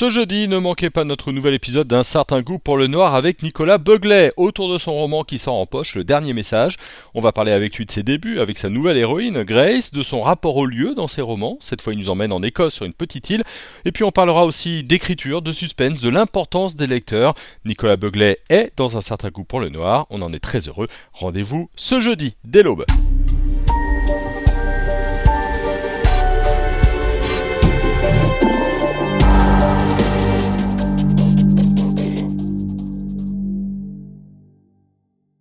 Ce jeudi, ne manquez pas notre nouvel épisode d'un certain goût pour le noir avec Nicolas Beuglet, autour de son roman qui sort en poche, Le Dernier Message. On va parler avec lui de ses débuts, avec sa nouvelle héroïne, Grace, de son rapport au lieu dans ses romans. Cette fois, il nous emmène en Écosse sur une petite île. Et puis, on parlera aussi d'écriture, de suspense, de l'importance des lecteurs. Nicolas Beuglet est dans un certain goût pour le noir. On en est très heureux. Rendez-vous ce jeudi, dès l'aube.